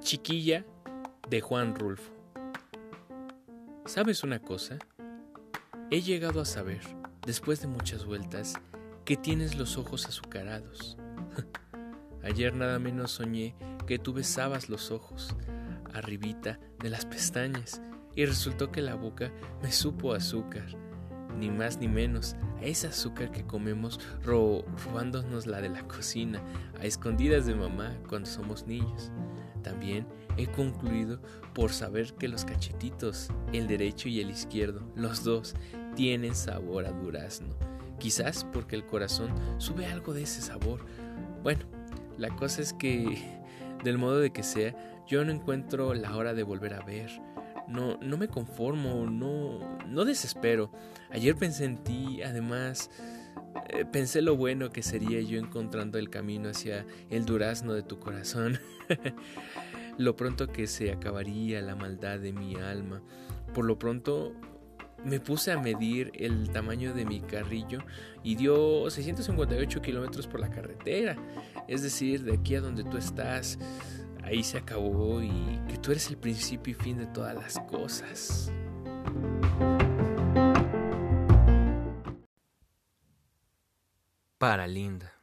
Chiquilla de Juan Rulfo. ¿Sabes una cosa? He llegado a saber, después de muchas vueltas, que tienes los ojos azucarados. Ayer nada menos soñé que tú besabas los ojos, arribita de las pestañas, y resultó que la boca me supo azúcar, ni más ni menos, a ese azúcar que comemos robándonos la de la cocina, a escondidas de mamá cuando somos niños. También he concluido por saber que los cachetitos, el derecho y el izquierdo, los dos, tienen sabor a durazno. Quizás porque el corazón sube algo de ese sabor. Bueno, la cosa es que, del modo de que sea, yo no encuentro la hora de volver a ver. No, no me conformo, no, no desespero. Ayer pensé en ti, además, eh, pensé lo bueno que sería yo encontrando el camino hacia el durazno de tu corazón. lo pronto que se acabaría la maldad de mi alma. Por lo pronto me puse a medir el tamaño de mi carrillo y dio 658 kilómetros por la carretera. Es decir, de aquí a donde tú estás, ahí se acabó y que tú eres el principio y fin de todas las cosas. Para Linda.